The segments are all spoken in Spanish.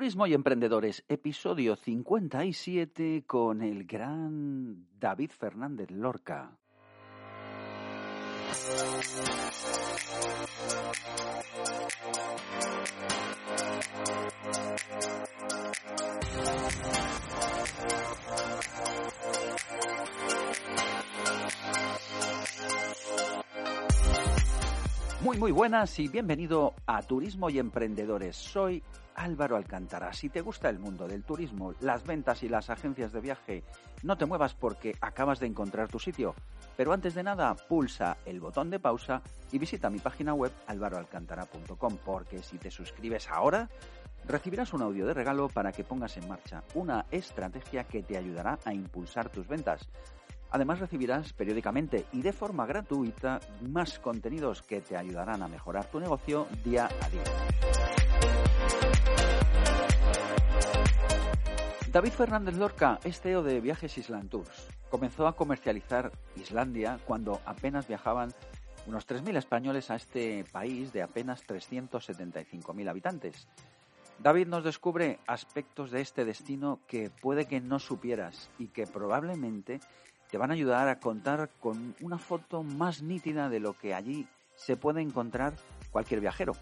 Turismo y Emprendedores, episodio 57 con el gran David Fernández Lorca. Muy muy buenas y bienvenido a Turismo y Emprendedores. Soy Álvaro Alcántara. Si te gusta el mundo del turismo, las ventas y las agencias de viaje, no te muevas porque acabas de encontrar tu sitio. Pero antes de nada, pulsa el botón de pausa y visita mi página web alvaroalcantara.com porque si te suscribes ahora, recibirás un audio de regalo para que pongas en marcha una estrategia que te ayudará a impulsar tus ventas. Además recibirás periódicamente y de forma gratuita más contenidos que te ayudarán a mejorar tu negocio día a día. David Fernández Lorca es CEO de Viajes Island Tours. Comenzó a comercializar Islandia cuando apenas viajaban unos 3.000 españoles a este país de apenas 375.000 habitantes. David nos descubre aspectos de este destino que puede que no supieras y que probablemente te van a ayudar a contar con una foto más nítida de lo que allí se puede encontrar cualquier viajero.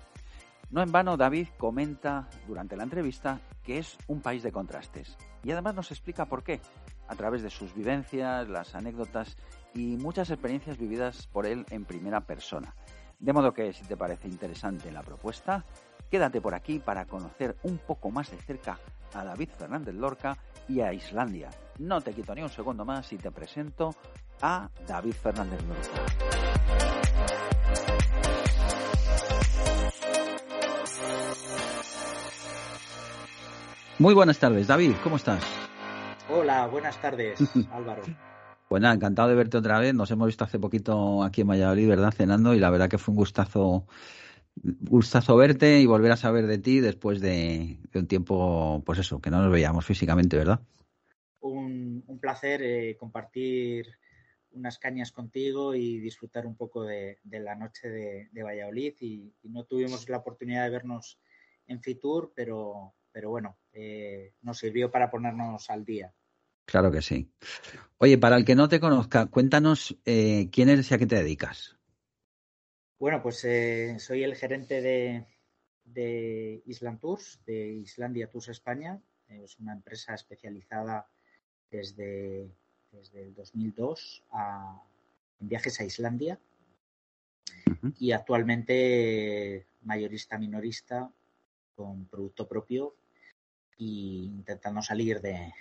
No en vano, David comenta durante la entrevista que es un país de contrastes y además nos explica por qué, a través de sus vivencias, las anécdotas y muchas experiencias vividas por él en primera persona. De modo que, si te parece interesante la propuesta, quédate por aquí para conocer un poco más de cerca a David Fernández Lorca y a Islandia. No te quito ni un segundo más y te presento a David Fernández Lorca. Muy buenas tardes, David, ¿cómo estás? Hola, buenas tardes, Álvaro. Pues nada, encantado de verte otra vez. Nos hemos visto hace poquito aquí en Valladolid, ¿verdad? Cenando y la verdad que fue un gustazo, gustazo verte y volver a saber de ti después de, de un tiempo, pues eso, que no nos veíamos físicamente, ¿verdad? Un, un placer eh, compartir unas cañas contigo y disfrutar un poco de, de la noche de, de Valladolid y, y, no tuvimos la oportunidad de vernos en Fitur, pero, pero bueno, eh, nos sirvió para ponernos al día. Claro que sí. Oye, para el que no te conozca, cuéntanos eh, quién eres y a qué te dedicas. Bueno, pues eh, soy el gerente de, de, Island Tours, de Islandia Tours España. Es una empresa especializada desde, desde el 2002 a, en viajes a Islandia uh -huh. y actualmente mayorista minorista con producto propio y intentando salir de,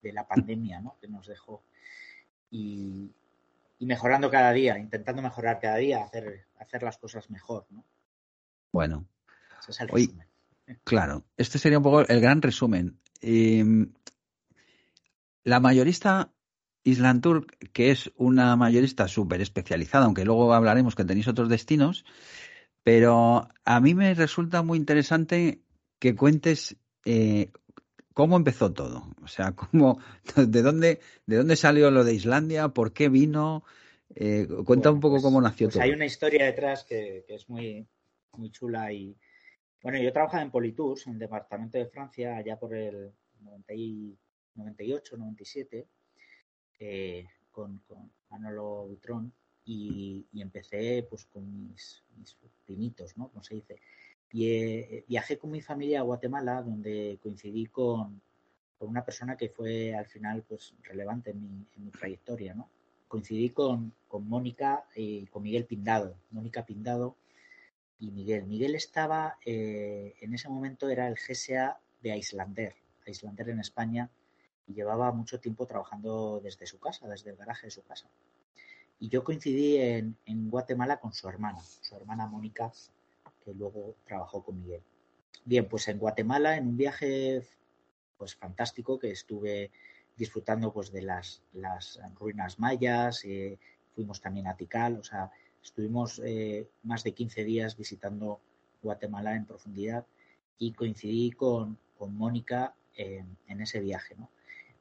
de la pandemia ¿no? que nos dejó y, y, mejorando cada día, intentando mejorar cada día, hacer, hacer las cosas mejor. ¿no? Bueno, ese es el resumen. Claro, este sería un poco el gran resumen. Eh, la mayorista Island Tour, que es una mayorista súper especializada, aunque luego hablaremos que tenéis otros destinos, pero a mí me resulta muy interesante que cuentes eh, cómo empezó todo. O sea, cómo, de dónde, de dónde salió lo de Islandia, por qué vino. Eh, cuenta bueno, un poco pues, cómo nació pues todo. Hay una historia detrás que, que, es muy, muy chula y bueno, yo trabajaba en Politours, en el departamento de Francia, allá por el 90 y, 98, 97, eh, con, con Manolo Butrón y, y, empecé pues con mis, mis primitos, ¿no? Como se dice. Y eh, viajé con mi familia a Guatemala, donde coincidí con, una persona que fue al final pues relevante en mi, trayectoria, ¿no? Coincidí con, Mónica y con Miguel Pindado. Mónica Pindado y Miguel. Miguel estaba, eh, en ese momento era el GSA de Islander, Islander en España, y llevaba mucho tiempo trabajando desde su casa, desde el garaje de su casa. Y yo coincidí en, en Guatemala con su hermana, su hermana Mónica, que luego trabajó con Miguel. Bien, pues en Guatemala, en un viaje pues fantástico que estuve disfrutando pues de las, las ruinas mayas, eh, fuimos también a Tikal, o sea, estuvimos eh, más de 15 días visitando Guatemala en profundidad y coincidí con, con Mónica en ese viaje, ¿no?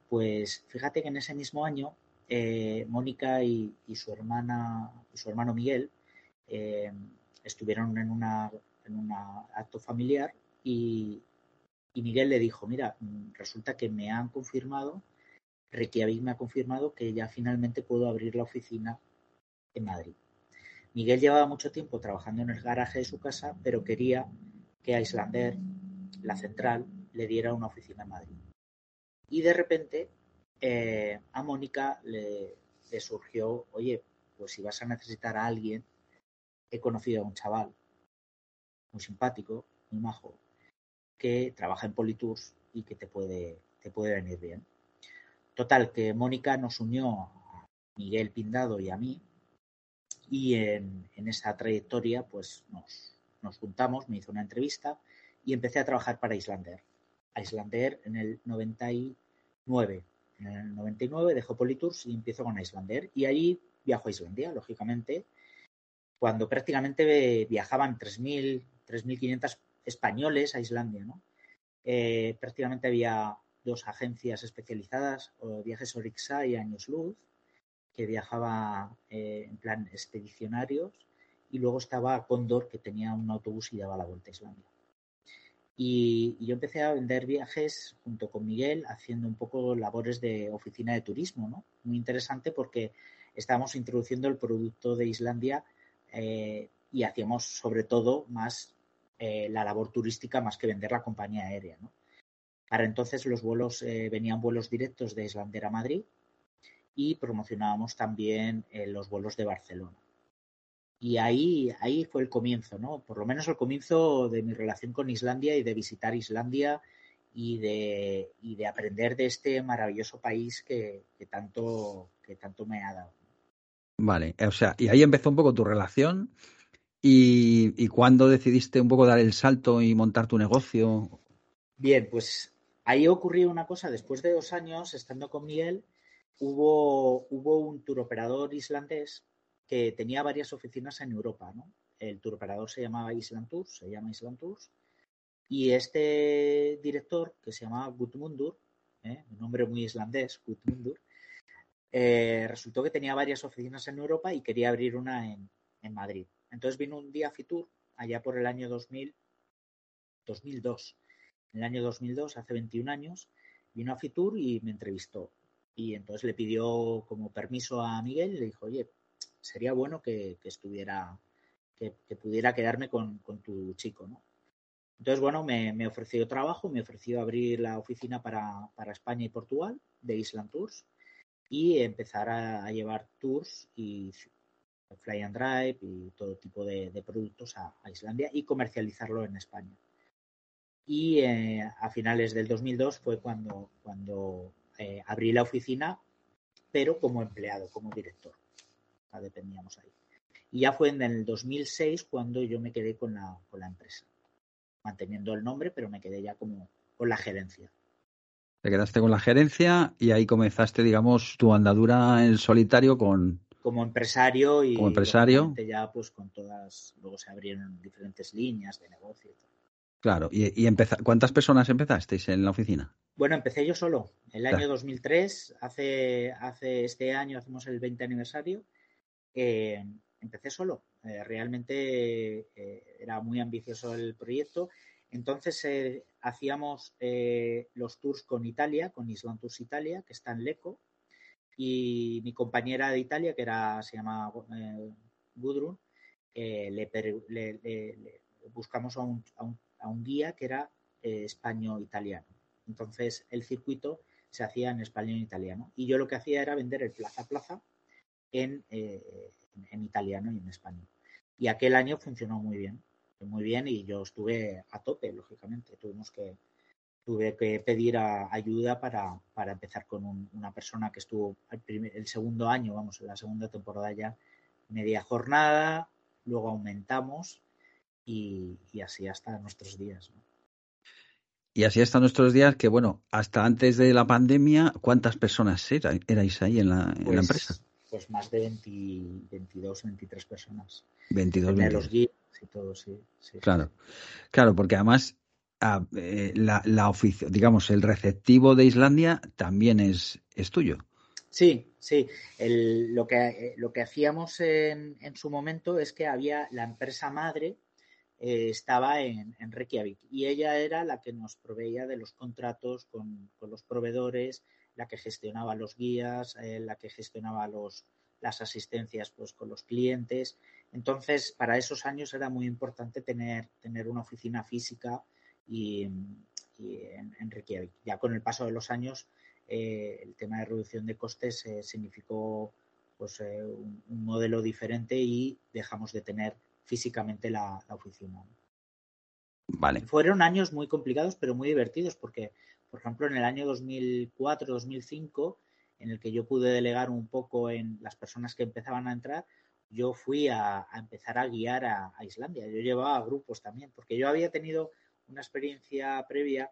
Pues fíjate que en ese mismo año eh, Mónica y, su hermana y su hermano Miguel estuvieron en un acto familiar y, Miguel le dijo, mira, mm, resulta que me han confirmado, Reykjavik me ha confirmado que ya finalmente puedo abrir la oficina en Madrid. Miguel llevaba mucho tiempo trabajando en el garaje de su casa, pero quería que a Islander, la central, le diera una oficina en Madrid. Y de repente eh, a Mónica le, le surgió, oye, pues si vas a necesitar a alguien, he conocido a un chaval muy simpático, muy majo, que trabaja en Politours y que te puede, te puede venir bien. Total, que Mónica nos unió a Miguel Pindado y a mí y en, esa trayectoria pues nos, nos, juntamos, me hizo una entrevista y empecé a trabajar para Islander. Islander en el 99. En el 99 dejo Politours y empiezo con Islander y ahí viajo a Islandia, lógicamente, cuando prácticamente viajaban 3.000, 3.500 españoles a Islandia, ¿no? Eh, prácticamente había dos agencias especializadas, Viajes Orixa y Años Luz, que viajaba eh, en plan expedicionarios, y luego estaba Condor, que tenía un autobús y daba la vuelta a Islandia. Y, yo empecé a vender viajes junto con Miguel, haciendo un poco labores de oficina de turismo, ¿no? Muy interesante porque estábamos introduciendo el producto de Islandia eh, y hacíamos sobre todo más eh, la labor turística más que vender la compañía aérea. Para entonces los vuelos eh, venían vuelos directos de Islandia a Madrid y promocionábamos también los vuelos de Barcelona. Y ahí, ahí fue el comienzo, ¿no? Por lo menos el comienzo de mi relación con Islandia y de visitar Islandia y de, y de aprender de este maravilloso país que, que, tanto, que tanto me ha dado. Vale, o sea, y ahí empezó un poco tu relación ¿Y, ¿Y cuándo decidiste un poco dar el salto y montar tu negocio? Bien, pues ahí ocurrió una cosa. Después de dos años estando con Miguel, hubo, hubo un turoperador islandés que tenía varias oficinas en Europa. ¿no? El turoperador se llamaba Island Tours, se llama Island Tours. Y este director, que se llamaba Gutmundur, ¿eh? un nombre muy islandés, Gutmundur, eh, resultó que tenía varias oficinas en Europa y quería abrir una en, en Madrid. Entonces vino un día a Fitur, allá por el año 2000, 2002. En el año 2002, hace 21 años, vino a Fitur y me entrevistó. Y entonces le pidió como permiso a Miguel le dijo, oye, sería bueno que, estuviera, que, pudiera quedarme con, tu chico, ¿no? Entonces, bueno, me, ofreció trabajo, me ofreció abrir la oficina para, España y Portugal de Island Tours y empezar a, a llevar tours y Fly and Drive y todo tipo de, productos a, Islandia y comercializarlo en España. Y eh, a finales del 2002 fue cuando, cuando eh, abrí la oficina, pero como empleado, como director. La dependíamos ahí. Y ya fue en el 2006 cuando yo me quedé con la, con la empresa, manteniendo el nombre, pero me quedé ya como con la gerencia. Te quedaste con la gerencia y ahí comenzaste, digamos, tu andadura en solitario con, como empresario y como empresario. ya pues con todas luego se abrieron diferentes líneas de negocio claro y, y cuántas personas empezasteis en la oficina bueno empecé yo solo. El año 2003 hace hace este año hacemos el 20 aniversario eh, empecé solo. Eh, realmente eh, era muy ambicioso el proyecto entonces hacíamos los tours con Italia con Island Tours Italia que está en Leco y mi compañera de Italia, que era, se llama eh, Gudrun, eh, le, buscamos a un, guía que era eh, español-italiano. Entonces el circuito se hacía en español-italiano. Y yo lo que hacía era vender el plaza plaza en italiano y en español. Y aquel año funcionó muy bien, muy bien y yo estuve a tope, lógicamente. Tuvimos que, tuve que pedir ayuda para, para, empezar con una persona que estuvo el, segundo año, vamos, en la segunda temporada ya, media jornada, luego aumentamos y, así hasta nuestros días. Y así hasta nuestros días, que bueno, hasta antes de la pandemia, ¿cuántas personas erais ahí en la, pues, empresa? Pues más de 22, 23 personas. 22, los guías y todo, sí. claro, claro, porque además eh, la, la digamos, el receptivo de Islandia también es, es tuyo. Sí, sí. lo, que, eh, lo que hacíamos en, en su momento es que había la empresa madre, eh, estaba en, Reykjavik y ella era la que nos proveía de los contratos con, los proveedores, la que gestionaba los guías, eh, la que gestionaba los, las asistencias pues, con los clientes. Entonces, para esos años era muy importante tener, tener una oficina física y, en, Reykjavik. Ya con el paso de los años, eh, el tema de reducción de costes significó pues, un, un modelo diferente y dejamos de tener físicamente la, oficina. Vale. Fueron años muy complicados, pero muy divertidos, porque, por ejemplo, en el año 2004-2005, en el que yo pude delegar un poco en las personas que empezaban a entrar, yo fui a, empezar a guiar a, Islandia. Yo llevaba grupos también, porque yo había tenido una experiencia previa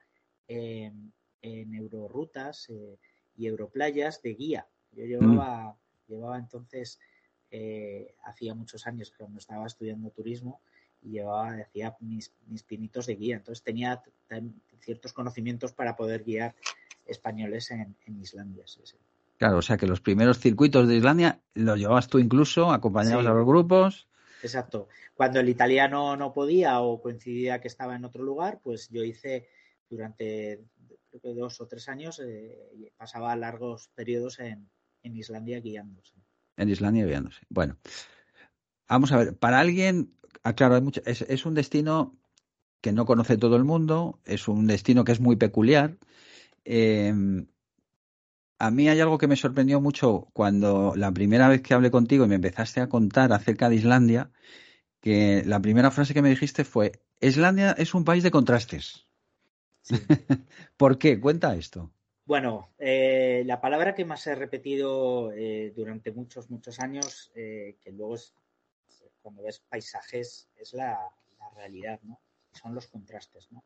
en Eurorutas eh, y Europlayas de guía. Yo llevaba, mm. llevaba entonces eh, hacía muchos años cuando estaba estudiando turismo y llevaba, hacía mis, pinitos de guía. Entonces tenía ciertos conocimientos para poder guiar españoles en, Islandia. Claro, o sea que los primeros circuitos de Islandia los llevabas tú incluso, acompañabas a los grupos. Exacto. Cuando el italiano no podía o coincidía que estaba en otro lugar, pues yo hice durante creo que dos o tres años, eh, pasaba largos periodos en, en Islandia guiándose en Islandia viéndose. Bueno, vamos a ver, para alguien, claro, hay mucho, es, un destino que no conoce todo el mundo, es un destino que es muy peculiar. Em, a mí hay algo que me sorprendió mucho cuando la primera vez que hablé contigo y me empezaste a contar acerca de Islandia, que la primera frase que me dijiste fue, Islandia es un país de contrastes. ¿Por qué? Cuenta esto. Bueno, eh, la palabra que más he repetido eh, durante muchos, muchos años, eh, que luego es, cuando ves paisajes, es la, realidad, ¿no? Son los contrastes, ¿no?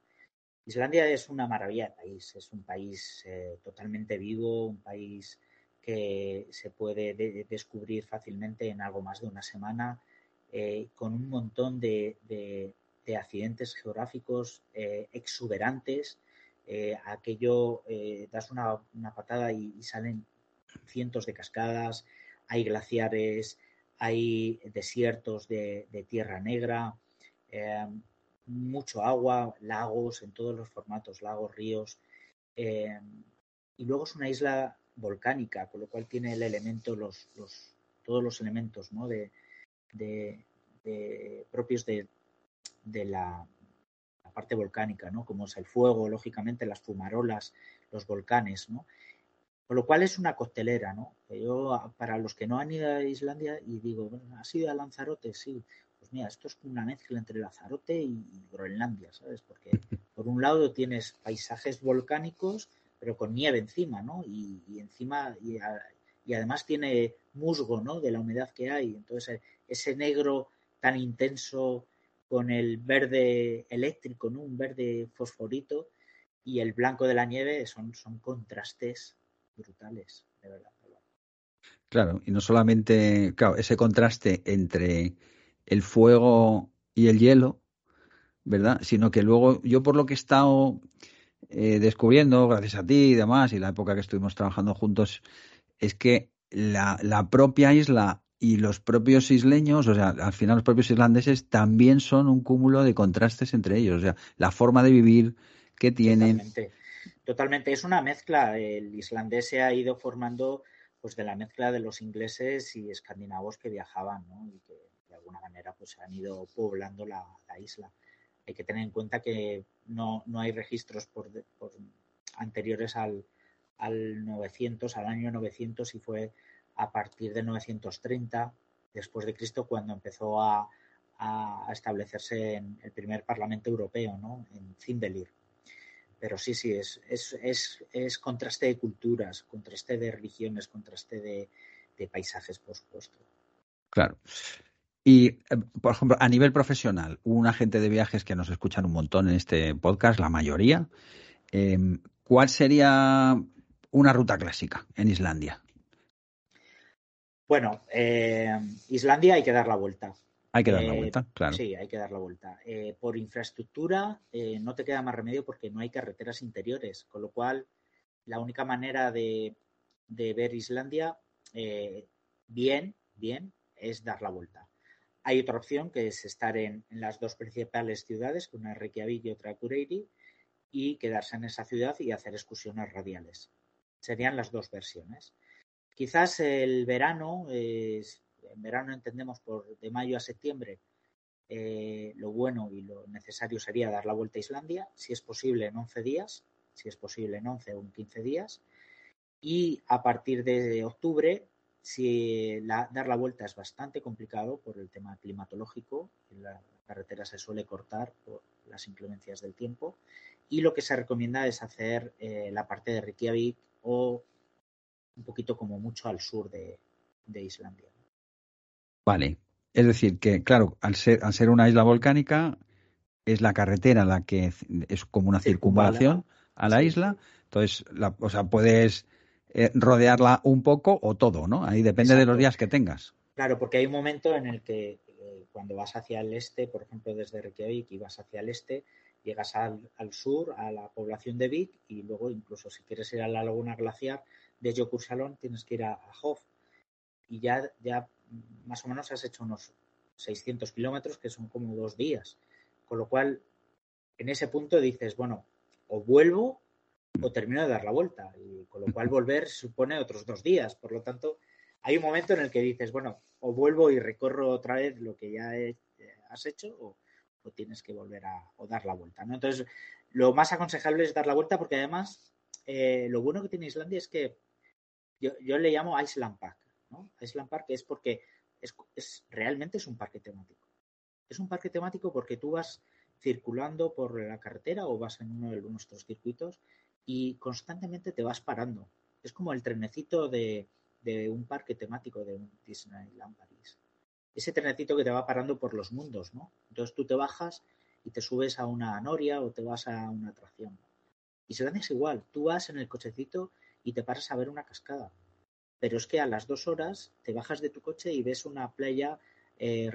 Islandia es una maravilla de país, es un país totalmente vivo, un país que se puede descubrir fácilmente en algo más de una semana, con un montón de, de accidentes geográficos exuberantes, eh, aquello eh, das una, patada y, salen cientos de cascadas, hay glaciares, hay desiertos de, tierra negra, eh, mucho agua, lagos en todos los formatos, lagos, ríos. y luego es una isla volcánica, con lo cual tiene el elemento, los, todos los elementos de, propios de, la, parte volcánica, ¿no? Como es el fuego, lógicamente, las fumarolas, los volcanes, ¿no? Con lo cual es una costelera, ¿no? Yo, para los que no han ido a Islandia, y digo, bueno, ¿has ido a Lanzarote? Sí. Pues mira, esto es una mezcla entre Lanzarote y Groenlandia, ¿sabes? Porque por un lado tienes paisajes volcánicos, pero con nieve encima, ¿no? Y, encima, y, además tiene musgo, ¿no? De la humedad que hay. Entonces, ese negro tan intenso con el verde eléctrico, ¿no? un verde fosforito, y el blanco de la nieve son, son contrastes brutales, de verdad. Claro, y no solamente, claro, ese contraste entre el fuego y el hielo, ¿verdad? Sino que luego yo por lo que he estado eh, descubriendo, gracias a ti y demás, y la época que estuvimos trabajando juntos, es que la, la propia isla y los propios isleños, o sea, al final los propios islandeses también son un cúmulo de contrastes entre ellos, o sea, la forma de vivir que tienen. Totalmente, totalmente. es una mezcla. El islandés se ha ido formando pues de la mezcla de los ingleses y escandinavos que viajaban, ¿no? Y que alguna manera pues han ido poblando la, isla. Hay que tener en cuenta que no, no hay registros por, por anteriores al, al 900, al año 900 y fue a partir de 930 después de Cristo cuando empezó a, establecerse en el primer Parlamento Europeo, ¿no? en Zimbelir. Pero sí, sí, es, es, contraste de culturas, contraste de religiones, contraste de, paisajes, por supuesto. Claro. Y, eh, por ejemplo, a nivel profesional, un agente de viajes que nos escuchan un montón en este podcast, la mayoría, em, ¿cuál sería una ruta clásica en Islandia? Bueno, eh, Islandia hay que dar la vuelta. Hay que dar la vuelta, claro. Sí, hay que dar la vuelta. por infraestructura no te queda más remedio porque no hay carreteras interiores, con lo cual la única manera de, ver Islandia bien, bien, es dar la vuelta. Hay otra opción que es estar en, las dos principales ciudades, una es Reykjavik y otra Akureyri, y quedarse en esa ciudad y hacer excursiones radiales. Serían las dos versiones. Quizás el verano, en verano entendemos por de mayo a septiembre, eh, lo bueno y lo necesario sería dar la vuelta a Islandia, si es posible en 11 días, si es posible en 11 o en 15 días. Y a partir de octubre si dar la vuelta es bastante complicado por el tema climatológico, la carretera se suele cortar por las inclemencias del tiempo y lo que se recomienda es hacer eh, la parte de Reykjavik o un poquito como mucho al sur de, Islandia. Vale, es decir que claro, al ser, al ser una isla volcánica es la carretera la que es como una circunvalación a la isla, entonces la, o sea, puedes eh, rodearla un poco o todo, ¿no? Ahí depende de los días que tengas. Claro, porque hay un momento en el que eh, cuando vas hacia el este, por ejemplo, desde Reykjavik y vas hacia el este, llegas al, sur, a la población de Vik y luego incluso si quieres ir a la laguna glaciar de Jokursalón tienes que ir a, Hof y ya, ya más o menos has hecho unos 600 kilómetros que son como dos días. Con lo cual, en ese punto dices, bueno, o vuelvo o termino de dar la vuelta. Y con lo cual volver supone otros dos días. Por lo tanto, hay un momento en el que dices, bueno, o vuelvo y recorro otra vez lo que ya has hecho o, tienes que volver a o dar la vuelta. ¿no? Entonces, lo más aconsejable es dar la vuelta porque además eh, lo bueno que tiene Islandia es que yo, le llamo Island Park. ¿no? Island Park es porque es, es, realmente es un parque temático. Es un parque temático porque tú vas circulando por la carretera o vas en uno de nuestros circuitos y constantemente te vas parando. Es como el trenecito de, un parque temático de un Disneyland París. Ese trenecito que te va parando por los mundos, ¿no? Entonces tú te bajas y te subes a una noria o te vas a una atracción. Y se es igual, tú vas en el cochecito y te paras a ver una cascada. Pero es que a las dos horas te bajas de tu coche y ves una playa eh,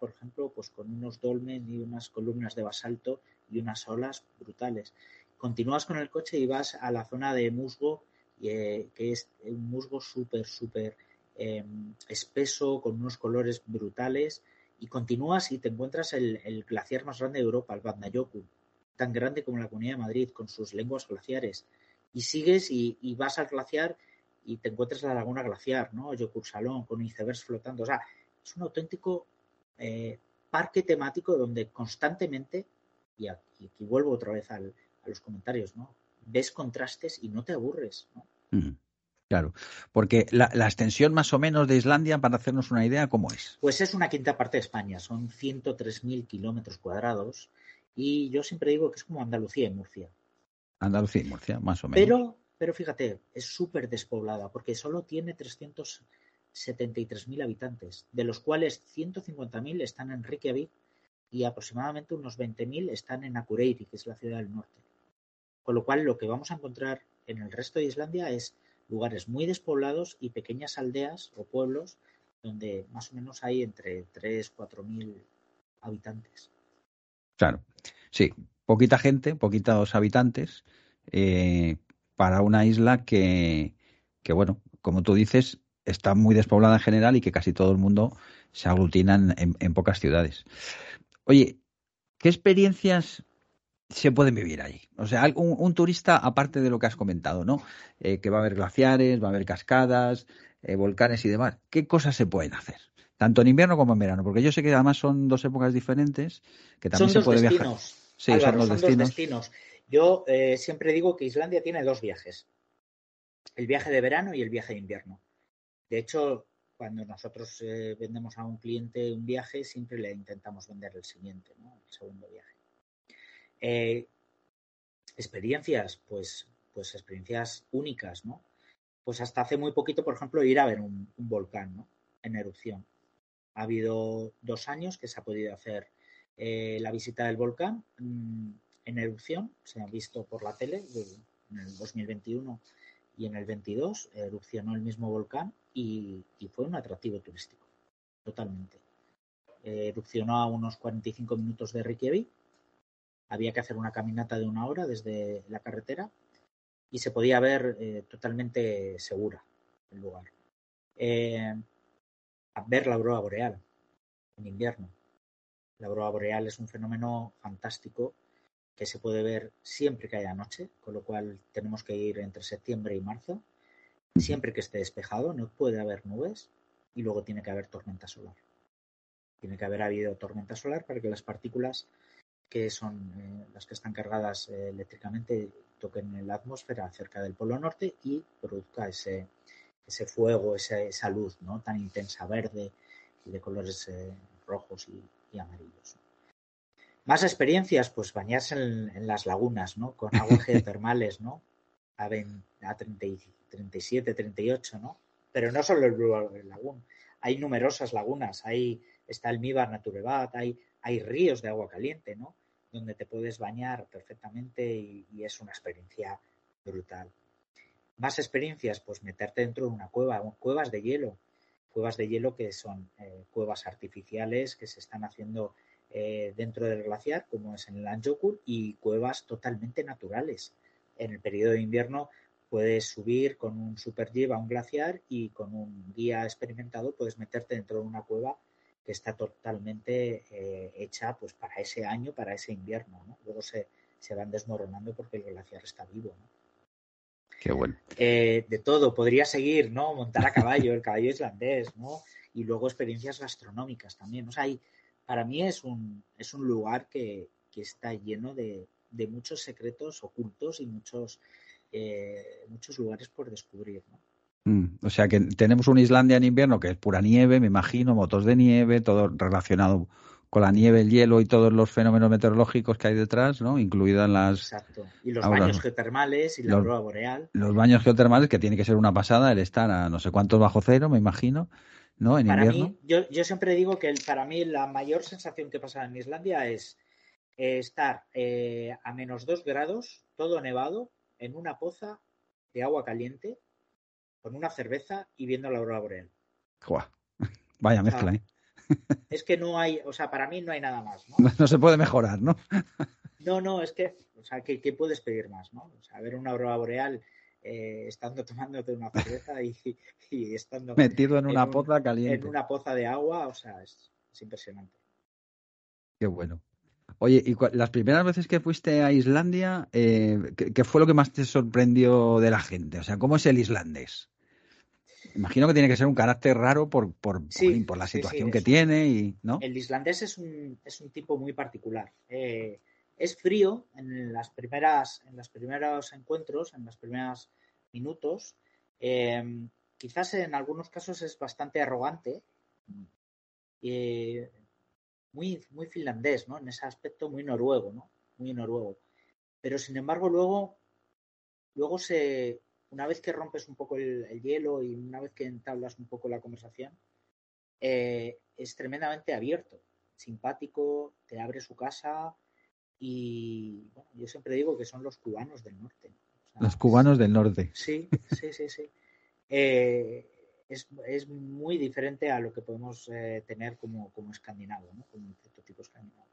por ejemplo, pues con unos dolmen y unas columnas de basalto y unas olas brutales continúas con el coche y vas a la zona de musgo, eh, que es un musgo súper, súper em, espeso, con unos colores brutales, y continúas y te encuentras el, glaciar más grande de Europa, el Vatnajökull, tan grande como la Comunidad de Madrid, con sus lenguas glaciares. Y sigues y, vas al glaciar y te encuentras la laguna glaciar, ¿no? Salón, con icebergs flotando. O sea, es un auténtico eh, parque temático donde constantemente, y aquí vuelvo otra vez al, los comentarios, ¿no? Ves contrastes y no te aburres, ¿no? Claro, porque la, extensión más o menos de Islandia, para hacernos una idea, ¿cómo es? Pues es una quinta parte de España, son 103.000 kilómetros cuadrados y yo siempre digo que es como Andalucía y Murcia. Andalucía y Murcia, más o menos. Pero, pero fíjate, es súper despoblada porque solo tiene 373.000 habitantes, de los cuales 150.000 están en Reykjavik y aproximadamente unos 20.000 están en Akureyri, que es la ciudad del norte. Con lo cual, lo que vamos a encontrar en el resto de Islandia es lugares muy despoblados y pequeñas aldeas o pueblos donde más o menos hay entre 3, 4 mil habitantes. Claro, sí, poquita gente, poquitos habitantes eh, para una isla que, que, bueno, como tú dices, está muy despoblada en general y que casi todo el mundo se aglutina en pocas ciudades. Oye, ¿qué experiencias se pueden vivir ahí. O sea, un, turista, aparte de lo que has comentado, ¿no? Eh, que va a haber glaciares, va a haber cascadas, eh, volcanes y demás. ¿Qué cosas se pueden hacer? Tanto en invierno como en verano, porque yo sé que además son dos épocas diferentes, que también se puede viajar. Sí, son, dos, destinos. Yo eh, siempre digo que Islandia tiene dos viajes. El viaje de verano y el viaje de invierno. De hecho, cuando nosotros vendemos a un cliente un viaje, siempre le intentamos vender el siguiente, ¿no? El segundo viaje. Eh, experiencias, pues, pues experiencias únicas, ¿no? Pues hasta hace muy poquito, por ejemplo, ir a ver un, volcán. En erupción. Ha habido dos años que se ha podido hacer eh, la visita del volcán mm, en erupción, se ha visto por la tele en el 2021 y en el 22 erupcionó el mismo volcán y, fue un atractivo turístico, totalmente. Eh, erupcionó a unos 45 minutos de Reykjavik, había que hacer una caminata de una hora desde la carretera y se podía ver eh, totalmente segura el lugar. Eh, a ver la aurora boreal en invierno. La aurora boreal es un fenómeno fantástico que se puede ver siempre que haya noche, con lo cual tenemos que ir entre septiembre y marzo, siempre que esté despejado, no puede haber nubes y luego tiene que haber tormenta solar. Tiene que haber habido tormenta solar para que las partículas que son eh, las que están cargadas eléctricamente toquen en la atmósfera cerca del polo norte y produzca ese, ese fuego, esa, esa luz ¿no? tan intensa verde y de colores eh, rojos y, amarillos. Más experiencias, pues bañarse en, las lagunas, ¿no? Con aguas geotermales, ¿no? A, a 37, 38, ¿no? Pero no solo el Blue Lagoon. Hay numerosas lagunas. Hay, está el Mibar Naturebat, hay, hay ríos de agua caliente, ¿no? donde te puedes bañar perfectamente y, es una experiencia brutal. Más experiencias, pues meterte dentro de una cueva, cuevas de hielo, cuevas de hielo que son eh, cuevas artificiales que se están haciendo eh, dentro del glaciar, como es en el Anjokul, y cuevas totalmente naturales. En el periodo de invierno puedes subir con un super a un glaciar y con un guía experimentado puedes meterte dentro de una cueva que está totalmente eh, hecha pues para ese año, para ese invierno. ¿no? Luego se, se, van desmoronando porque el glaciar está vivo. ¿no? Qué bueno. Eh, de todo, podría seguir, ¿no? Montar a caballo, el caballo islandés, ¿no? Y luego experiencias gastronómicas también. O sea, para mí es un, es un lugar que, que está lleno de, de, muchos secretos ocultos y muchos, eh, muchos lugares por descubrir, ¿no? Mm, o sea que tenemos una Islandia en invierno que es pura nieve, me imagino, motos de nieve, todo relacionado con la nieve, el hielo y todos los fenómenos meteorológicos que hay detrás, ¿no? Incluidas las... Exacto. Y los baños geotermales y la aurora boreal. Los baños geotermales, que tiene que ser una pasada el estar a no sé cuántos bajo cero, me imagino, ¿no? En para invierno. Mí, yo, yo siempre digo que para mí la mayor sensación que pasa en Islandia es eh, estar eh, a menos dos grados, todo nevado, en una poza de agua caliente, con una cerveza y viendo la aurora boreal. Vaya mezcla, ¿eh? Es que no hay, o sea, para mí no hay nada más, ¿no? No, se puede mejorar, ¿no? No, no, es que, o sea, ¿qué, puedes pedir más, no? O sea, ver una aurora boreal eh, estando tomándote una cerveza y, estando... Metido en una poza caliente. En una poza de agua, o sea, es, impresionante. Qué bueno. Oye, y las primeras veces que fuiste a Islandia, eh, ¿qué, fue lo que más te sorprendió de la gente? O sea, ¿cómo es el islandés? Imagino que tiene que ser un carácter raro por, por, por, la situación que tiene. Y, ¿no? El islandés es un, es un tipo muy particular. Eh, es frío en las primeras, en los primeros encuentros, en los primeros minutos. Eh, quizás en algunos casos es bastante arrogante. Eh, muy, muy finlandés, ¿no? En ese aspecto muy noruego, ¿no? Muy noruego. Pero sin embargo, luego, luego se, una vez que rompes un poco el, hielo y una vez que entablas un poco la conversación, eh, es tremendamente abierto, simpático, te abre su casa y bueno, yo siempre digo que son los cubanos del norte. los cubanos del norte. Sí, sí, sí, sí. Eh, es, muy diferente a lo que podemos eh, tener como, como escandinavo, ¿no? como un prototipo escandinavo.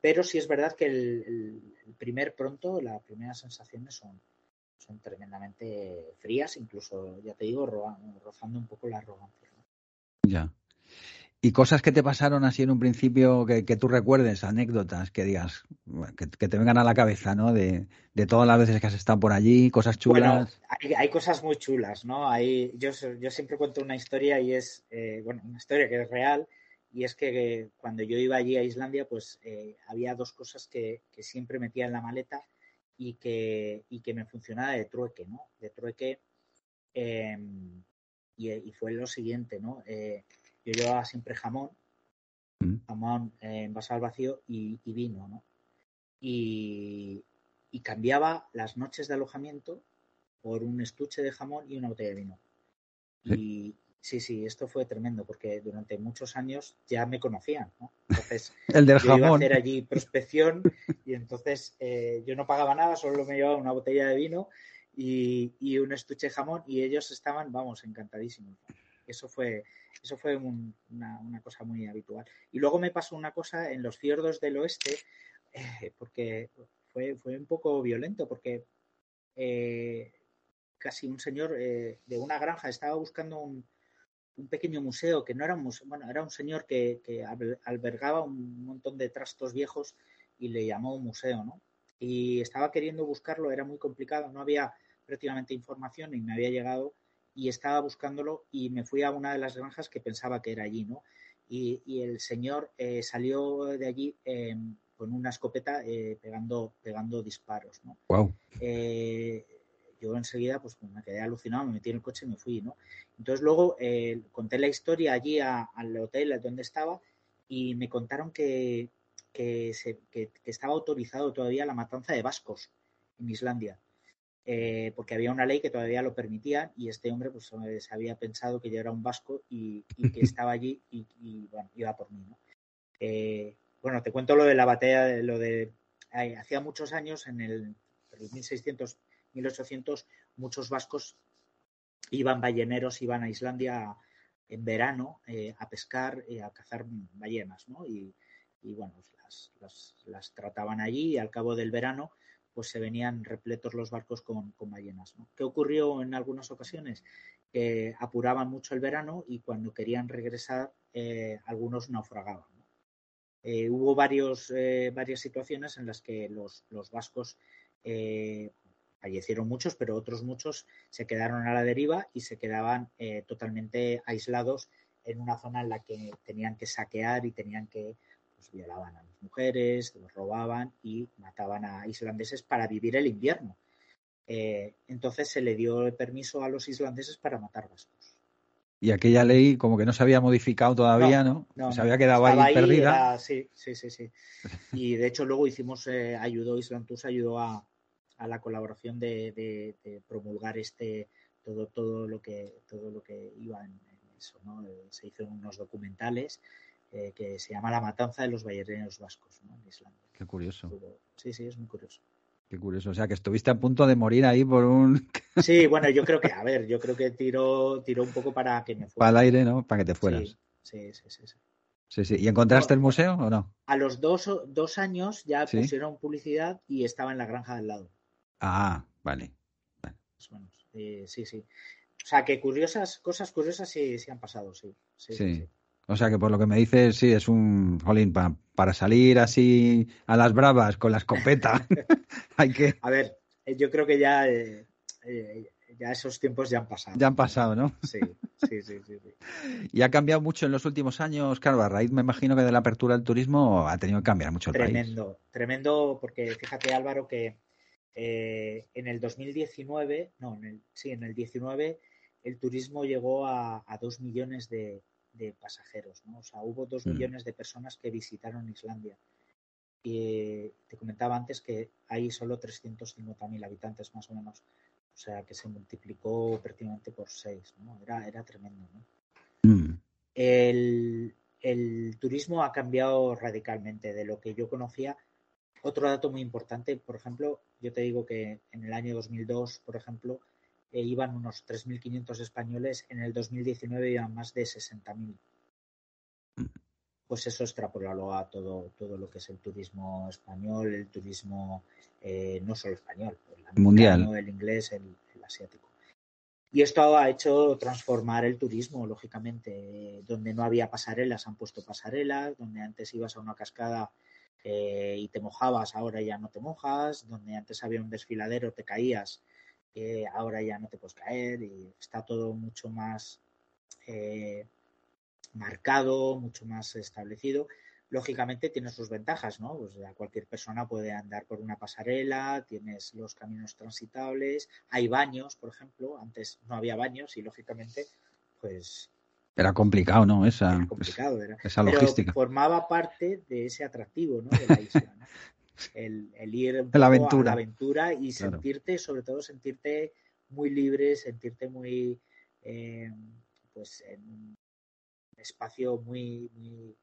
Pero sí es verdad que el, primer pronto, las primeras sensaciones son, son tremendamente frías, incluso, ya te digo, rozando un poco la arrogancia. Ya. Y cosas que te pasaron así en un principio que, tú recuerdes, anécdotas que digas, que, te vengan a la cabeza, ¿no? De, todas las veces que has estado por allí, cosas chulas. Bueno, hay, cosas muy chulas, ¿no? Hay, yo, yo siempre cuento una historia y es, eh, bueno, una historia que es real y es que cuando yo iba allí a Islandia, pues eh, había dos cosas que, siempre metía en la maleta y que, y que me funcionaba de trueque, ¿no? De trueque. Em, y, fue lo siguiente, ¿no? Eh, yo llevaba siempre jamón, mm. jamón eh, envasado al vacío y, vino, ¿no? Y, cambiaba las noches de alojamiento por un estuche de jamón y una botella de vino. Y Sí, sí, esto fue tremendo porque durante muchos años ya me conocían, ¿no? Entonces, el del yo jamón. iba a hacer allí prospección y entonces eh, yo no pagaba nada, solo me llevaba una botella de vino y, y, un estuche de jamón y ellos estaban, vamos, encantadísimos. Eso fue, eso fue un, una, una, cosa muy habitual. Y luego me pasó una cosa en los fiordos del oeste, eh, porque fue, fue un poco violento, porque eh, casi un señor eh, de una granja estaba buscando un, un, pequeño museo que no era un museo, bueno, era un señor que, que, albergaba un montón de trastos viejos y le llamó museo, ¿no? Y estaba queriendo buscarlo, era muy complicado, no había prácticamente información y me había llegado y estaba buscándolo y me fui a una de las granjas que pensaba que era allí, ¿no? Y, y el señor eh, salió de allí eh, con una escopeta eh, pegando, pegando disparos, ¿no? Wow. Yo enseguida pues me quedé alucinado, me metí en el coche y me fui, ¿no? Entonces luego eh, conté la historia allí a, al hotel donde estaba y me contaron que, que, se, que, que estaba autorizado todavía la matanza de vascos en Islandia. Eh, porque había una ley que todavía lo permitía y este hombre pues se había pensado que yo era un vasco y, y que estaba allí y, y, bueno, iba por mí, ¿no? Eh, bueno, te cuento lo de la batalla, lo de hacía muchos años en el, el 1600, 1800, muchos vascos iban balleneros, iban a Islandia en verano eh, a pescar, eh, a cazar ballenas, ¿no? Y, bueno, pues las, trataban allí y al cabo del verano pues se venían repletos los barcos con, ballenas. ¿Qué ocurrió en algunas ocasiones? Que apuraban mucho el verano y cuando querían regresar eh, algunos naufragaban. Eh, hubo varios, varias situaciones en las que los, los vascos fallecieron muchos, pero otros muchos se quedaron a la deriva y se quedaban eh, totalmente aislados en una zona en la que tenían que saquear y tenían que pues, violaban a las mujeres, los robaban y mataban a islandeses para vivir el invierno. Eh, entonces se le dio el permiso a los islandeses para matar vascos. Y aquella ley como que no se había modificado todavía, ¿no? no, no se había quedado ahí, ahí perdida. Era, sí, sí, sí, sí. Y de hecho luego hicimos, eh, ayudó, Islantus ayudó a, a la colaboración de, de, de, promulgar este todo, todo lo que todo lo que iba en, en eso, ¿no? Eh, se hizo unos documentales eh, que se llama La matanza de los balleneros vascos ¿no? en Islandia. Qué curioso. Sí, sí, es muy curioso. Qué curioso. O sea, que estuviste a punto de morir ahí por un. Sí, bueno, yo creo que, a ver, yo creo que tiró, tiró un poco para que me fuera. Para el aire, ¿no? Para que te fueras. Sí, sí, sí. sí. Sí, sí. ¿Y encontraste el museo o no? A los dos, dos años ya pusieron publicidad y estaba en la granja del lado. Ah, vale. eh, sí, sí. O sea, que curiosas, cosas curiosas sí, sí han pasado, sí. Sí, sí. sí. O sea que por lo que me dices, sí, es un jolín para, para salir así a las bravas con la escopeta. Hay que. A ver, yo creo que ya, eh, eh, ya esos tiempos ya han pasado. Ya han pasado, ¿no? Sí, sí, sí, sí, sí. Y ha cambiado mucho en los últimos años, claro, a raíz me imagino que de la apertura del turismo ha tenido que cambiar mucho el tremendo, país. Tremendo, porque fíjate Álvaro que eh, en el 2019, no, en el, sí, en el 19 el turismo llegó a, a dos millones de, de pasajeros, ¿no? O sea, hubo dos mm. millones de personas que visitaron Islandia. Y te comentaba antes que hay solo 350.000 habitantes más o menos. O sea, que se multiplicó prácticamente por seis, ¿no? Era, era tremendo, ¿no? Mm. El, el turismo ha cambiado radicalmente de lo que yo conocía. Otro dato muy importante, por ejemplo, yo te digo que en el año 2002, por ejemplo, eh, iban unos 3.500 españoles, en el 2019 iban más de 60.000. Pues eso extrapolalo a todo, todo lo que es el turismo español, el turismo eh, no solo español, el mundial, el inglés, el, el, asiático. Y esto ha hecho transformar el turismo, lógicamente. Donde no había pasarelas, han puesto pasarelas. Donde antes ibas a una cascada eh, y te mojabas, ahora ya no te mojas. Donde antes había un desfiladero, te caías eh, ahora ya no te puedes caer y está todo mucho más eh, marcado, mucho más establecido. Lógicamente tiene sus ventajas, ¿no? Pues cualquier persona puede andar por una pasarela, tienes los caminos transitables, hay baños, por ejemplo, antes no había baños y lógicamente, pues era complicado, ¿no? Esa, era complicado, era. esa logística. Pero formaba parte de ese atractivo, ¿no? De la isla, ¿no? el, el ir un la aventura. a la aventura y claro. sentirte, sobre todo sentirte muy libre, sentirte muy, eh, pues en un espacio muy, muy,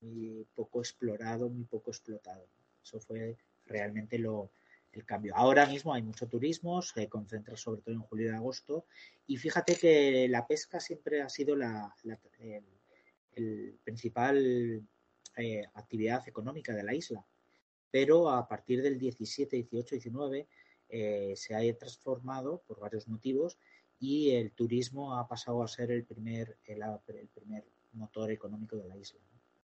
muy poco explorado, muy poco explotado. Eso fue realmente lo, el cambio. Ahora mismo hay mucho turismo, se concentra sobre todo en julio y agosto. Y fíjate que la pesca siempre ha sido la, el, principal eh, actividad económica de la isla. Pero a partir del 17, 18, 19 se ha transformado por varios motivos y el turismo ha pasado a ser el primer, el, el primer motor económico de la isla.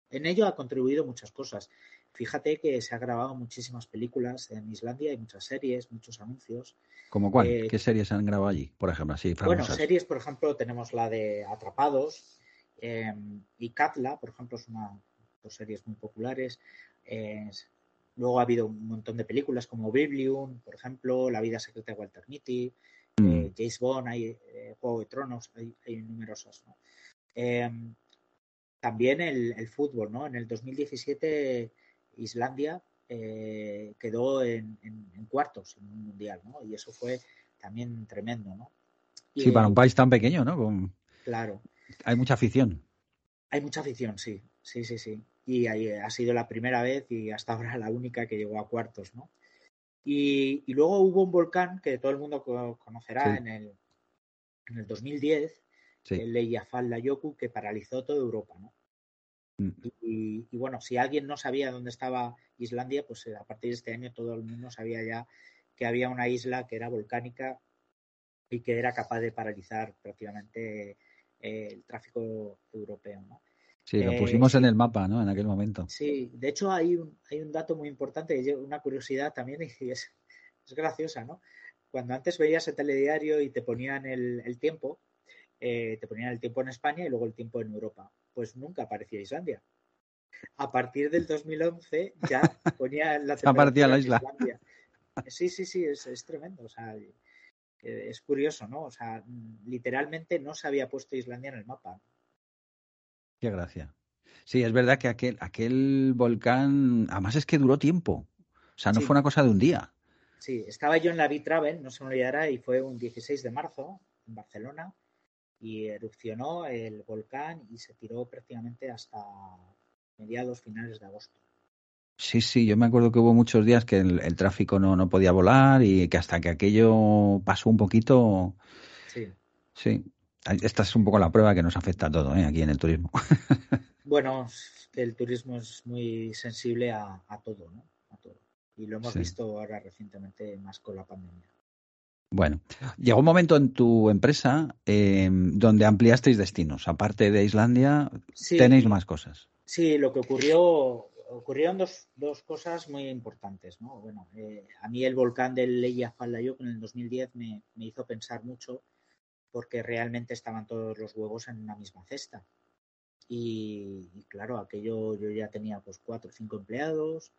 En ello ha contribuido muchas cosas. Fíjate que se ha grabado muchísimas películas en Islandia, hay muchas series, muchos anuncios. ¿Cómo cuál? Eh, ¿Qué series han grabado allí, por ejemplo? Así, bueno, series, por ejemplo, tenemos la de Atrapados eh, y Katla, por ejemplo, es una de series muy populares. luego ha habido un montón de películas como Biblium, por ejemplo, La vida secreta de Walter Mitty, mm. eh, James Bond, hay Juego de Tronos, hay, hay numerosas. ¿no? también el, el, fútbol, ¿no? En el 2017 Islandia eh, quedó en, cuartos en un mundial, ¿no? Y eso fue también tremendo, ¿no? sí, para un país tan pequeño, ¿no? Claro. Hay mucha afición. Hay mucha afición, sí, sí, sí, sí. Y ahí ha sido la primera vez y hasta ahora la única que llegó a cuartos, ¿no? Y, luego hubo un volcán que todo el mundo conocerá en, el, en el 2010, el Eyjafjallajökull, que paralizó toda Europa, ¿no? Mm. Y, bueno, si alguien no sabía dónde estaba Islandia, pues eh, a partir de este año todo el mundo sabía ya que había una isla que era volcánica y que era capaz de paralizar prácticamente eh, el tráfico europeo. ¿no? Sí, lo pusimos en el mapa, ¿no? En aquel momento. Sí, de hecho hay un, hay un dato muy importante, una curiosidad también, y es, es graciosa, ¿no? Cuando antes veías el telediario y te ponían el, tiempo, eh, te ponían el tiempo en España y luego el tiempo en Europa pues nunca aparecía Islandia. A partir del 2011 ya ponía la temperatura la isla. Islandia. Sí, sí, sí, es, tremendo. O sea, es curioso, ¿no? O sea, literalmente no se había puesto Islandia en el mapa. Qué gracia. Sí, es verdad que aquel, aquel volcán, además es que duró tiempo. O sea, no fue una cosa de un día. Sí, estaba yo en la Bitraven, no se me olvidará, y fue un 16 de marzo en Barcelona y erupcionó el volcán y se tiró prácticamente hasta mediados finales de agosto. Sí, sí, yo me acuerdo que hubo muchos días que el, tráfico no, no, podía volar y que hasta que aquello pasó un poquito. Sí. Sí. Esta es un poco la prueba que nos afecta a todo ¿eh? aquí en el turismo. bueno, el turismo es muy sensible a, todo, ¿no? A todo. Y lo hemos visto ahora recientemente más con la pandemia. Bueno, llegó un momento en tu empresa em, donde ampliasteis destinos. Aparte de Islandia, tenéis más cosas. Sí, lo que ocurrió, ocurrieron dos, dos cosas muy importantes. ¿no? Bueno, eh, a mí el volcán del Eyjafjallajökull en el 2010 me, me hizo pensar mucho porque realmente estaban todos los huevos en una misma cesta. Y, claro, aquello yo ya tenía pues cuatro o cinco empleados,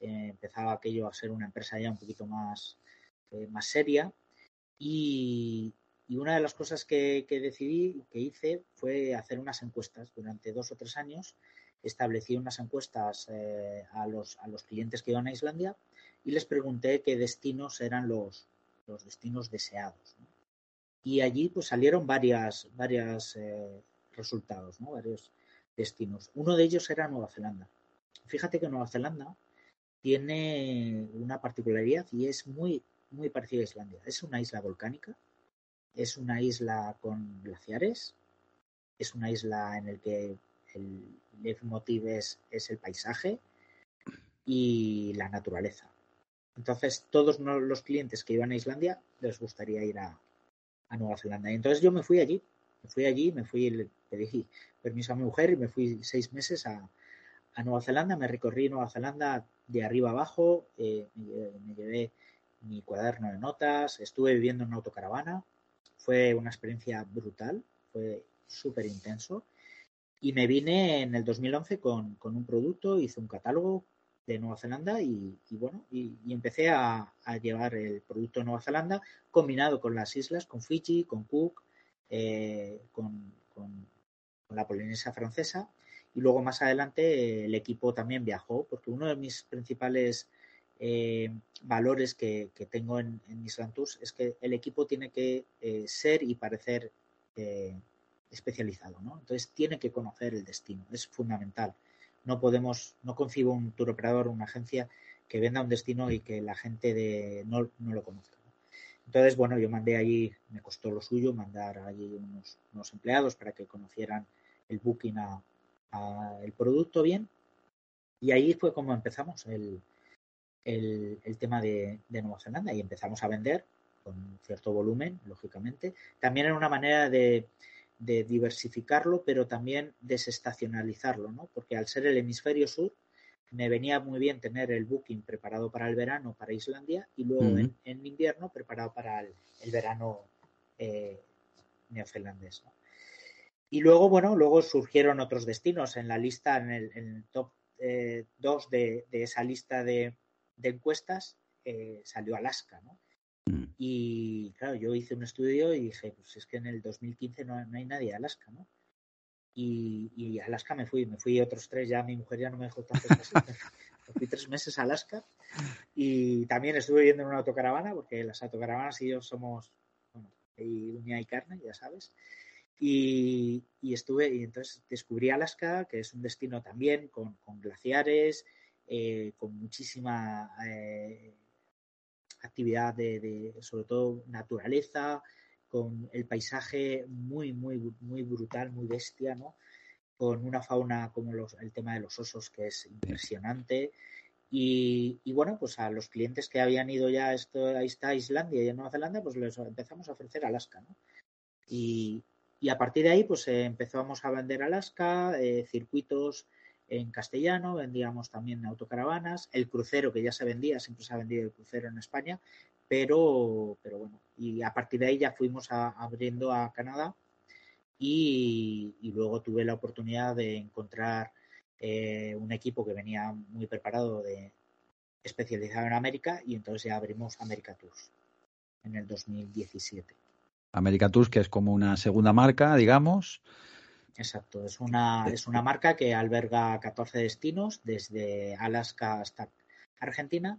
eh, empezaba aquello a ser una empresa ya un poquito más, eh, más seria y, una de las cosas que, decidí, que hice, fue hacer unas encuestas. Durante dos o tres años establecí unas encuestas eh, a, los, clientes que iban a Islandia y les pregunté qué destinos eran los, destinos deseados. Y allí pues salieron varias eh, resultados, varios destinos. Uno de ellos era Nueva Zelanda. Fíjate que Nueva Zelanda tiene una particularidad y es muy muy parecido a Islandia. Es una isla volcánica, es una isla con glaciares, es una isla en el que el leitmotiv es, es el paisaje y la naturaleza. Entonces, todos los clientes que iban a Islandia les gustaría ir a, Nueva Zelanda. Y entonces yo me fui allí, me fui allí, me fui, le pedí permiso a mi mujer y me fui seis meses a, Nueva Zelanda. Me recorrí Nueva Zelanda de arriba abajo, eh, me, llevé mi cuaderno de notas, estuve viviendo en una autocaravana, fue una experiencia brutal, fue súper intenso y me vine en el 2011 con, con, un producto, hice un catálogo de Nueva Zelanda y, bueno, y, empecé a, llevar el producto de Nueva Zelanda combinado con las islas, con Fiji, con Cook, eh, con, con, la Polinesia francesa y luego más adelante el equipo también viajó porque uno de mis principales eh, valores que, tengo en, en, Tours es que el equipo tiene que eh, ser y parecer eh, especializado, ¿no? Entonces tiene que conocer el destino, es fundamental. No podemos, no concibo un tour operador, una agencia que venda un destino y que la gente de, no, no lo conozca. Entonces, bueno, yo mandé allí, me costó lo suyo, mandar allí unos, unos empleados para que conocieran el booking a, el producto bien. Y ahí fue como empezamos el, el, el tema de, de, Nueva Zelanda y empezamos a vender con cierto volumen, lógicamente. También era una manera de, de diversificarlo, pero también desestacionalizarlo, ¿no? Porque al ser el hemisferio sur, me venía muy bien tener el booking preparado para el verano para Islandia y luego en, invierno preparado para el, verano eh, neozelandés. Y luego, bueno, luego surgieron otros destinos en la lista, en el, top 2 eh, de, esa lista de, encuestas, eh, salió Alaska, ¿no? Mm. Y claro, yo hice un estudio y dije, pues es que en el 2015 no, no hay nadie de Alaska, ¿no? y, a Alaska me fui, me fui otros tres, ya mi mujer ya no me dejó tantos meses, me fui tres meses a Alaska y también estuve viviendo en una autocaravana, porque las autocaravanas y yo somos, bueno, y uña y carne, ya sabes, y, estuve, y entonces descubrí Alaska, que es un destino también con, glaciares, eh, con muchísima eh, actividad de, sobre todo naturaleza, con el paisaje muy, muy, muy brutal, muy bestia, ¿no? Con una fauna como los, el tema de los osos, que es impresionante. Y, bueno, pues a los clientes que habían ido ya esto, a esta Islandia y a Nueva Zelanda, pues les empezamos a ofrecer Alaska, ¿no? Y, a partir de ahí, pues eh, empezamos a vender Alaska, eh, circuitos en castellano, vendíamos también autocaravanas, el crucero que ya se vendía, siempre se ha vendido el crucero en España, pero, pero bueno, y a partir de ahí ya fuimos abriendo a Canadá y, luego tuve la oportunidad de encontrar eh, un equipo que venía muy preparado de especializado en América y entonces ya abrimos America Tours en el 2017. America Tours, que es como una segunda marca, digamos. Exacto, es una, es una marca que alberga 14 destinos, desde Alaska hasta Argentina,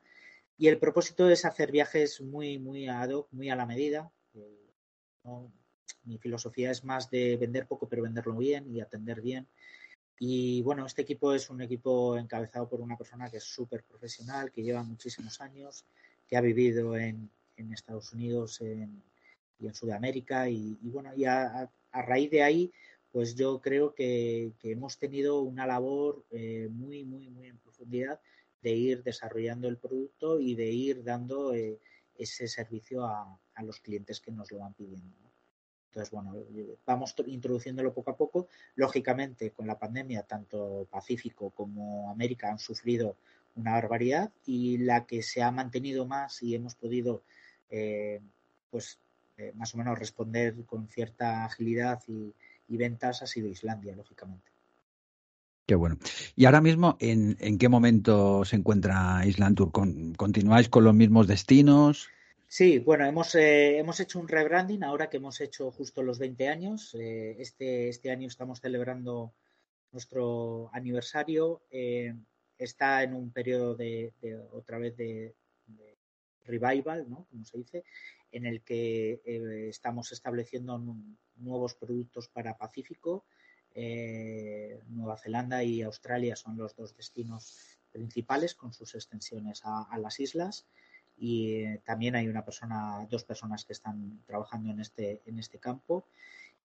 y el propósito es hacer viajes muy, muy ad hoc, muy a la medida. Mi filosofía es más de vender poco pero venderlo bien y atender bien. Y bueno, este equipo es un equipo encabezado por una persona que es súper profesional, que lleva muchísimos años, que ha vivido en, Estados Unidos y en Sudamérica. Y, bueno, y a, raíz de ahí, pues yo creo que, hemos tenido una labor eh, muy, muy, muy en profundidad de ir desarrollando el producto y de ir dando eh, ese servicio a, los clientes que nos lo van pidiendo. Entonces, bueno, vamos introduciéndolo poco a poco. Lógicamente, con la pandemia, tanto Pacífico como América han sufrido una barbaridad y la que se ha mantenido más y hemos podido, eh, pues, eh, más o menos responder con cierta agilidad y ventas ha sido Islandia, lógicamente. Qué bueno. Y ahora mismo, ¿en, en qué momento se encuentra Island Tour? ¿Continuáis con los mismos destinos? Sí, bueno, hemos, eh, hemos hecho un rebranding ahora que hemos hecho justo los 20 años. Eh, este, este año estamos celebrando nuestro aniversario. Eh, está en un periodo de, otra vez de, revival, ¿no? Como se dice, en el que estamos estableciendo nuevos productos para Pacífico eh, Nueva Zelanda y Australia son los dos destinos principales con sus extensiones a, las islas y eh, también hay una persona, dos personas que están trabajando en este, en este campo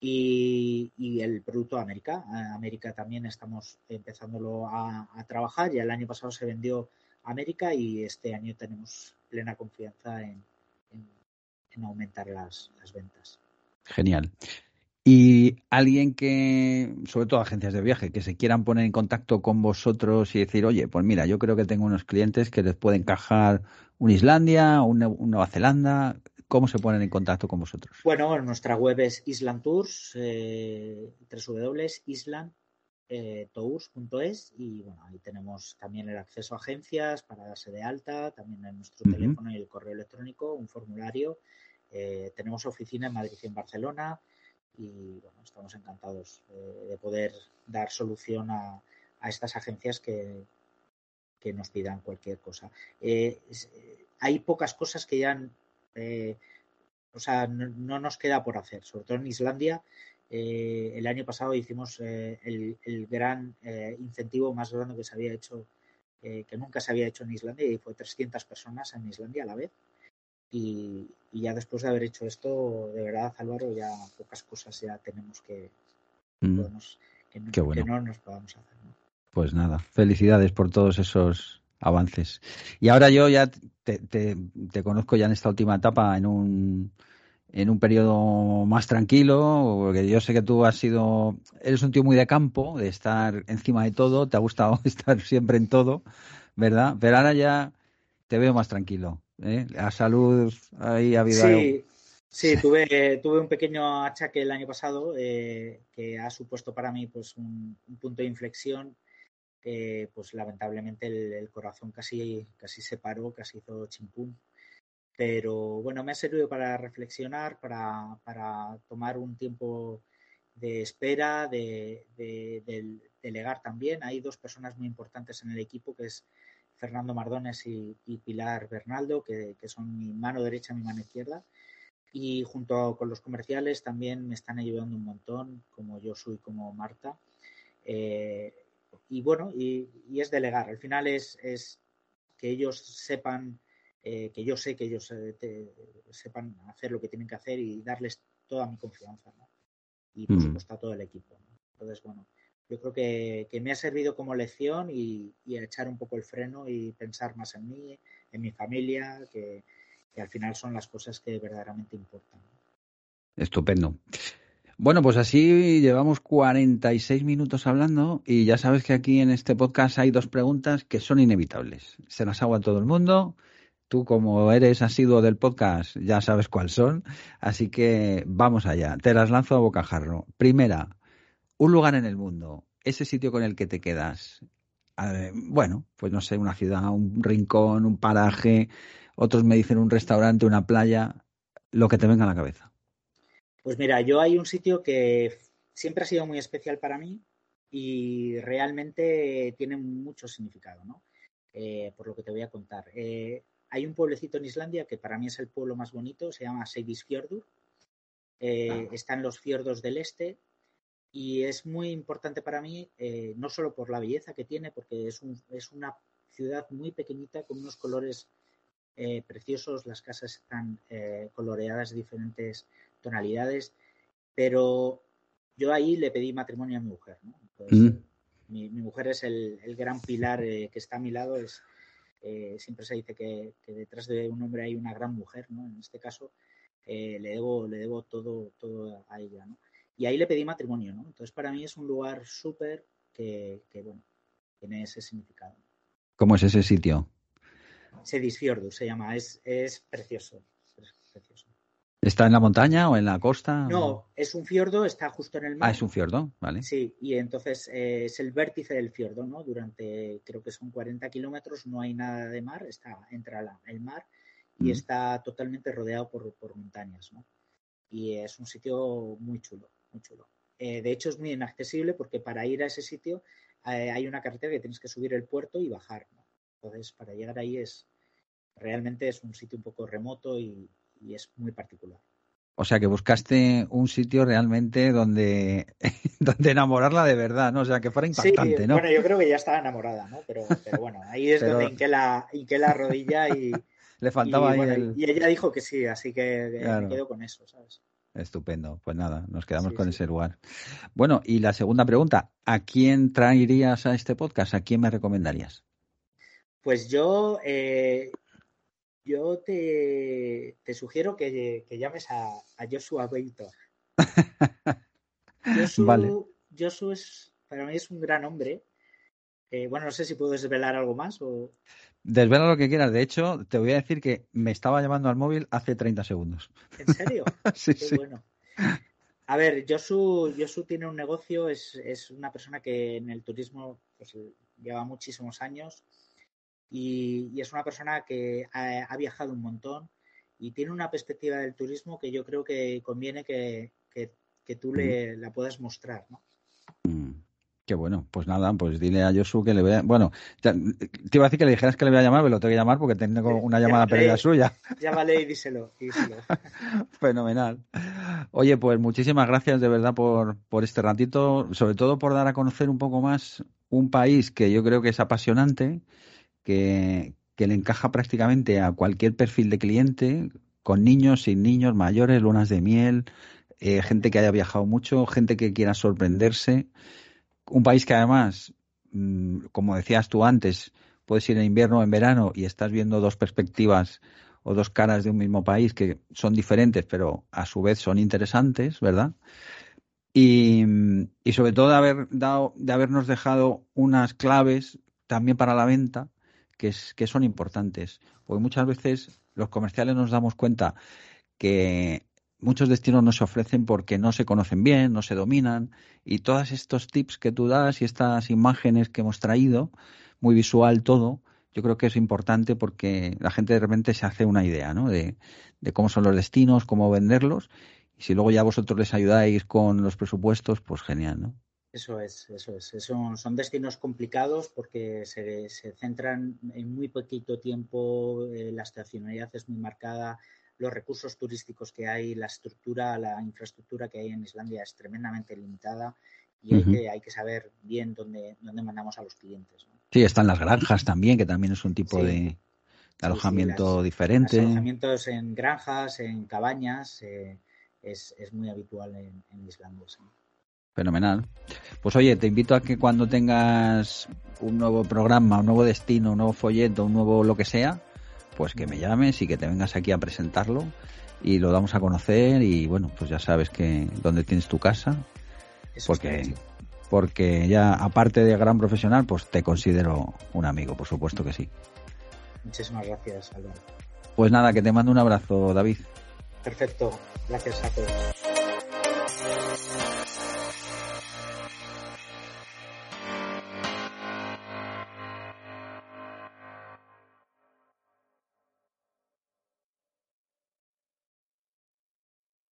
y, el producto América. América también estamos empezándolo a, trabajar. Ya el año pasado se vendió América y este año tenemos plena confianza en, aumentar las ventas. Genial. Y alguien que, sobre todo agencias de viaje, que se quieran poner en contacto con vosotros y decir, oye, pues mira, yo creo que tengo unos clientes que les puede encajar una Islandia, una, Nueva Zelanda, ¿cómo se ponen en contacto con vosotros? Bueno, nuestra web es Island Tours, eh, www.islandtours.es y bueno, ahí tenemos también el acceso a agencias para darse de alta, también en nuestro teléfono y el correo electrónico, un formulario. Eh, tenemos oficina en Madrid y en Barcelona y bueno, estamos encantados eh, de poder dar solución a, estas agencias que, nos pidan cualquier cosa. Eh, hay pocas cosas que ya, o sea, no, nos queda por hacer, sobre todo en Islandia, el año pasado hicimos eh, el, gran incentivo más grande que se había hecho, que nunca se había hecho en Islandia, y fue 300 personas en Islandia a la vez. Y, ya después de haber hecho esto, de verdad, Álvaro, ya pocas cosas ya tenemos que, mm. que, no, nos podamos hacer. Pues nada, felicidades por todos esos avances. Y ahora yo ya te conozco ya en esta última etapa en un en un periodo más tranquilo, porque yo sé que tú has sido, eres un tío muy de campo, de estar encima de todo, te ha gustado estar siempre en todo, ¿verdad? Pero ahora ya te veo más tranquilo. ¿eh? La salud ahí ha habido. Sí, sí, tuve, tuve un pequeño achaque el año pasado eh, que ha supuesto para mí pues un, punto de inflexión. que pues lamentablemente el, el, corazón casi, casi se paró, casi hizo chimpún pero bueno, me ha servido para reflexionar, para, tomar un tiempo de espera, de, delegar también. Hay dos personas muy importantes en el equipo, que es Fernando Mardones y, Pilar Bernaldo, que, son mi mano derecha y mi mano izquierda. Y junto con los comerciales también me están ayudando un montón, como yo soy, como Marta. Eh, y bueno, y, es delegar. Al final es, es que ellos sepan eh, que yo sé que ellos eh, sepan hacer lo que tienen que hacer y darles toda mi confianza. Y por mm. supuesto a todo el equipo. Entonces, bueno, yo creo que, me ha servido como lección y, a echar un poco el freno y pensar más en mí, en mi familia, que, al final son las cosas que verdaderamente importan. Estupendo. Bueno, pues así llevamos 46 minutos hablando y ya sabes que aquí en este podcast hay dos preguntas que son inevitables. Se las hago a todo el mundo Tú, como eres asiduo del podcast, ya sabes cuáles son. Así que vamos allá. Te las lanzo a bocajarro. Primera, un lugar en el mundo. Ese sitio con el que te quedas. bueno, pues no sé, una ciudad, un rincón, un paraje. Otros me dicen un restaurante, una playa. Lo que te venga a la cabeza. Pues mira, yo hay un sitio que siempre ha sido muy especial para mí y realmente tiene mucho significado, ¿no? Eh, por lo que te voy a contar. Eh, hay un pueblecito en Islandia que para mí es el pueblo más bonito, se llama Seidisfjordur. Eh, está en los fiordos del este y es muy importante para mí, eh, no solo por la belleza que tiene, porque es, una ciudad muy pequeñita con unos colores eh, preciosos, las casas están coloreadas de diferentes tonalidades, pero yo ahí le pedí matrimonio a mi mujer. Mm. mi, mujer es el, el gran pilar que está a mi lado, es, eh, siempre se dice que, detrás de un hombre hay una gran mujer, ¿no? En este caso, eh, le, debo, le debo todo, todo a ella, ¿no? Y ahí le pedí matrimonio, ¿no? Entonces, para mí es un lugar súper que, bueno, tiene ese significado. ¿Cómo es ese sitio? Sedisfjordur se llama, es, es precioso, es precioso. ¿Está en la montaña o en la costa? No, es un fiordo, está justo en el mar. Ah, es un fiordo, vale. Sí, y entonces eh, es el vértice del fiordo, ¿no? Durante, creo que son 40 kilómetros, no hay nada de mar, está, entra el mar y está totalmente rodeado por, montañas, ¿no? Y es un sitio muy chulo, muy chulo. Eh, de hecho, es muy inaccesible porque para ir a ese sitio eh, hay una carretera que tienes que subir el puerto y bajar, ¿no? Entonces, para llegar ahí es, realmente es un sitio un poco remoto y, y es muy particular. O sea que buscaste un sitio realmente donde, donde enamorarla de verdad, ¿no? O sea, que fuera impactante, ¿no? Bueno, yo creo que ya estaba enamorada, ¿no? Pero, bueno, ahí es donde hinqué la, la rodilla y. Le faltaba y, ahí el... y ella dijo que sí, así que me quedo con eso, ¿sabes? Estupendo. Pues nada, nos quedamos con ese lugar. Bueno, y la segunda pregunta, ¿a quién traerías a este podcast? ¿A quién me recomendarías? Pues yo, eh, yo te, sugiero que, llames a, Joshua Beito. Joshua, es, para mí es un gran hombre. Eh, bueno, no sé si puedo desvelar algo más o... Desvela lo que quieras. De hecho, te voy a decir que me estaba llamando al móvil hace 30 segundos. ¿En serio? sí, sí. bueno. A ver, Josu, Josu tiene un negocio, es, es, una persona que en el turismo pues, lleva muchísimos años y, es una persona que ha, viajado un montón y tiene una perspectiva del turismo que yo creo que conviene que, tú le, la puedas mostrar, ¿no? Mm, qué bueno, pues nada, pues dile a Josu que le vea. Bueno, te, iba a decir que le dijeras que le voy a llamar, pero lo tengo que llamar porque tengo una llamada perdida suya. Llámale y díselo. Fenomenal. Oye, pues muchísimas gracias de verdad por, por este ratito, sobre todo por dar a conocer un poco más un país que yo creo que es apasionante, que, que le encaja prácticamente a cualquier perfil de cliente, con niños, sin niños, mayores, lunas de miel, eh, gente que haya viajado mucho, gente que quiera sorprenderse. Un país que además, mm, como decías tú antes, puedes ir en invierno o en verano y estás viendo dos perspectivas o dos caras de un mismo país que son diferentes, pero a su vez son interesantes, ¿verdad? Y, y sobre todo de haber dado, de habernos dejado unas claves también para la venta que, es, que son importantes. Porque muchas veces los comerciales nos damos cuenta que muchos destinos no se ofrecen porque no se conocen bien, no se dominan y todos estos tips que tú das y estas imágenes que hemos traído, muy visual todo, yo creo que es importante porque la gente de repente se hace una idea ¿no? de, de cómo son los destinos, cómo venderlos y si luego ya vosotros les ayudáis con los presupuestos, pues genial, ¿no? Eso es, eso es. Son, son destinos complicados porque se, se, centran en muy poquito tiempo, eh, la estacionalidad es muy marcada, los recursos turísticos que hay, la estructura, la infraestructura que hay en Islandia es tremendamente limitada y hay, uh -huh. que, hay que saber bien dónde, dónde mandamos a los clientes. ¿no? Sí, están las granjas también, que también es un tipo sí. de, de, alojamiento sí, sí, las, diferente. Los alojamientos en granjas, en cabañas, eh, es, es, muy habitual en, en Islandia. Fenomenal. Pues oye, te invito a que cuando tengas un nuevo programa, un nuevo destino, un nuevo folleto, un nuevo lo que sea, pues que me llames y que te vengas aquí a presentarlo y lo damos a conocer y bueno, pues ya sabes que dónde tienes tu casa, Eso porque porque ya aparte de gran profesional, pues te considero un amigo, por supuesto que sí. Muchísimas gracias, Álvaro. Pues nada, que te mando un abrazo, David. Perfecto, gracias a todos.